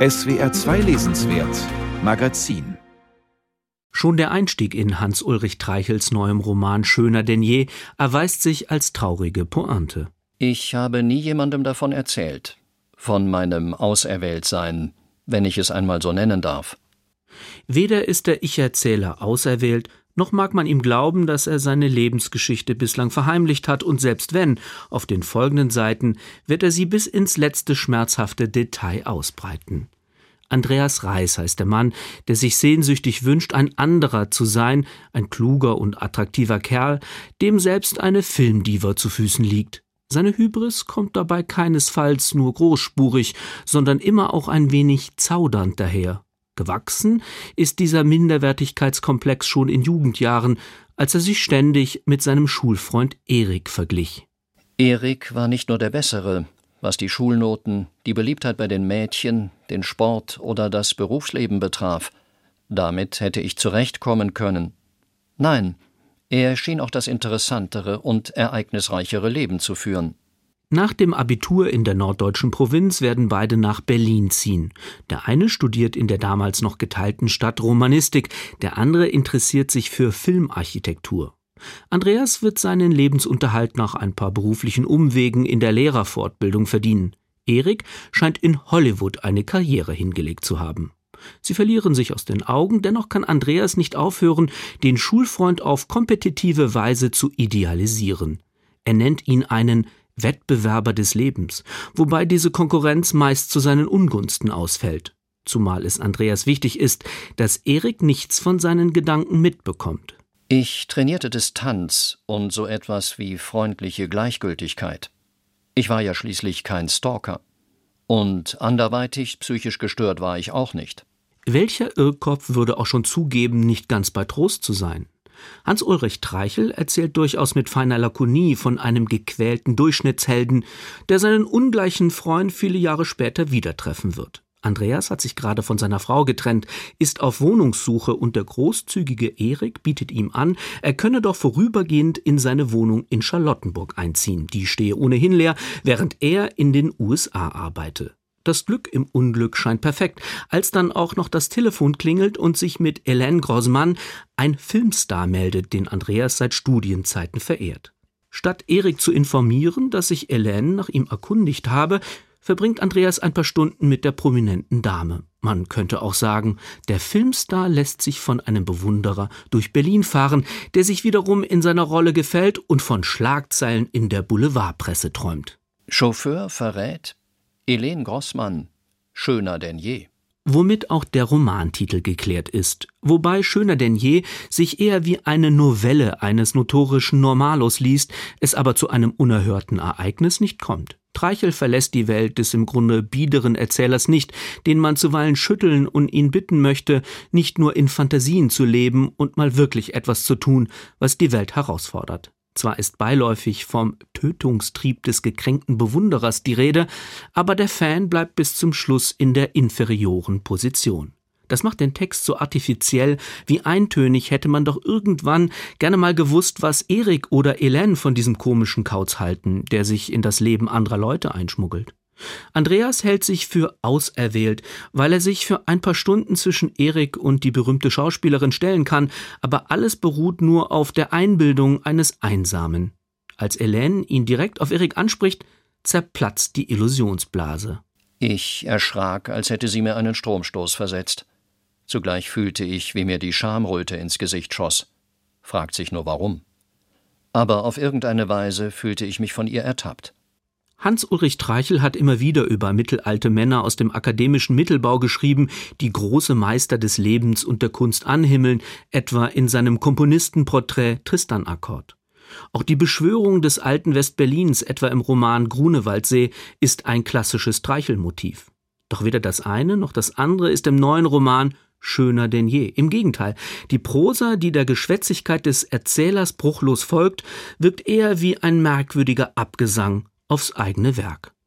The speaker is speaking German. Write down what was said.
SWR 2 Lesenswert Magazin Schon der Einstieg in Hans-Ulrich Treichels neuem Roman Schöner denn je erweist sich als traurige Pointe. Ich habe nie jemandem davon erzählt, von meinem Auserwähltsein, wenn ich es einmal so nennen darf. Weder ist der Ich-Erzähler auserwählt, noch mag man ihm glauben, dass er seine Lebensgeschichte bislang verheimlicht hat, und selbst wenn, auf den folgenden Seiten wird er sie bis ins letzte schmerzhafte Detail ausbreiten. Andreas Reis heißt der Mann, der sich sehnsüchtig wünscht, ein anderer zu sein, ein kluger und attraktiver Kerl, dem selbst eine Filmdiva zu Füßen liegt. Seine Hybris kommt dabei keinesfalls nur großspurig, sondern immer auch ein wenig zaudernd daher. Gewachsen ist dieser Minderwertigkeitskomplex schon in Jugendjahren, als er sich ständig mit seinem Schulfreund Erik verglich. Erik war nicht nur der Bessere, was die Schulnoten, die Beliebtheit bei den Mädchen, den Sport oder das Berufsleben betraf. Damit hätte ich zurechtkommen können. Nein, er schien auch das interessantere und ereignisreichere Leben zu führen. Nach dem Abitur in der norddeutschen Provinz werden beide nach Berlin ziehen. Der eine studiert in der damals noch geteilten Stadt Romanistik, der andere interessiert sich für Filmarchitektur. Andreas wird seinen Lebensunterhalt nach ein paar beruflichen Umwegen in der Lehrerfortbildung verdienen. Erik scheint in Hollywood eine Karriere hingelegt zu haben. Sie verlieren sich aus den Augen, dennoch kann Andreas nicht aufhören, den Schulfreund auf kompetitive Weise zu idealisieren. Er nennt ihn einen Wettbewerber des Lebens, wobei diese Konkurrenz meist zu seinen Ungunsten ausfällt, zumal es Andreas wichtig ist, dass Erik nichts von seinen Gedanken mitbekommt. Ich trainierte Distanz und so etwas wie freundliche Gleichgültigkeit. Ich war ja schließlich kein Stalker. Und anderweitig psychisch gestört war ich auch nicht. Welcher Irrkopf würde auch schon zugeben, nicht ganz bei Trost zu sein? Hans-Ulrich Treichel erzählt durchaus mit feiner Lakonie von einem gequälten Durchschnittshelden, der seinen ungleichen Freund viele Jahre später wieder treffen wird. Andreas hat sich gerade von seiner Frau getrennt, ist auf Wohnungssuche und der großzügige Erik bietet ihm an, er könne doch vorübergehend in seine Wohnung in Charlottenburg einziehen. Die stehe ohnehin leer, während er in den USA arbeite. Das Glück im Unglück scheint perfekt, als dann auch noch das Telefon klingelt und sich mit Hélène Grossmann ein Filmstar meldet, den Andreas seit Studienzeiten verehrt. Statt Erik zu informieren, dass sich Hélène nach ihm erkundigt habe, verbringt Andreas ein paar Stunden mit der prominenten Dame. Man könnte auch sagen, der Filmstar lässt sich von einem Bewunderer durch Berlin fahren, der sich wiederum in seiner Rolle gefällt und von Schlagzeilen in der Boulevardpresse träumt. Chauffeur verrät, Helene Grossmann, schöner denn je. Womit auch der Romantitel geklärt ist, wobei Schöner denn je sich eher wie eine Novelle eines notorischen Normalos liest, es aber zu einem unerhörten Ereignis nicht kommt. Treichel verlässt die Welt des im Grunde biederen Erzählers nicht, den man zuweilen schütteln und ihn bitten möchte, nicht nur in Fantasien zu leben und mal wirklich etwas zu tun, was die Welt herausfordert. Zwar ist beiläufig vom Tötungstrieb des gekränkten Bewunderers die Rede, aber der Fan bleibt bis zum Schluss in der inferioren Position. Das macht den Text so artifiziell, wie eintönig hätte man doch irgendwann gerne mal gewusst, was Erik oder Hélène von diesem komischen Kauz halten, der sich in das Leben anderer Leute einschmuggelt. Andreas hält sich für auserwählt, weil er sich für ein paar Stunden zwischen Erik und die berühmte Schauspielerin stellen kann, aber alles beruht nur auf der Einbildung eines Einsamen. Als Hélène ihn direkt auf Erik anspricht, zerplatzt die Illusionsblase. Ich erschrak, als hätte sie mir einen Stromstoß versetzt. Zugleich fühlte ich, wie mir die Schamröte ins Gesicht schoss. Fragt sich nur warum. Aber auf irgendeine Weise fühlte ich mich von ihr ertappt. Hans-Ulrich Treichel hat immer wieder über mittelalte Männer aus dem akademischen Mittelbau geschrieben, die große Meister des Lebens und der Kunst anhimmeln, etwa in seinem Komponistenporträt Tristan Akkord. Auch die Beschwörung des alten Westberlins, etwa im Roman Grunewaldsee, ist ein klassisches Treichel-Motiv. Doch weder das eine noch das andere ist im neuen Roman schöner denn je. Im Gegenteil, die Prosa, die der Geschwätzigkeit des Erzählers bruchlos folgt, wirkt eher wie ein merkwürdiger Abgesang aufs eigene Werk.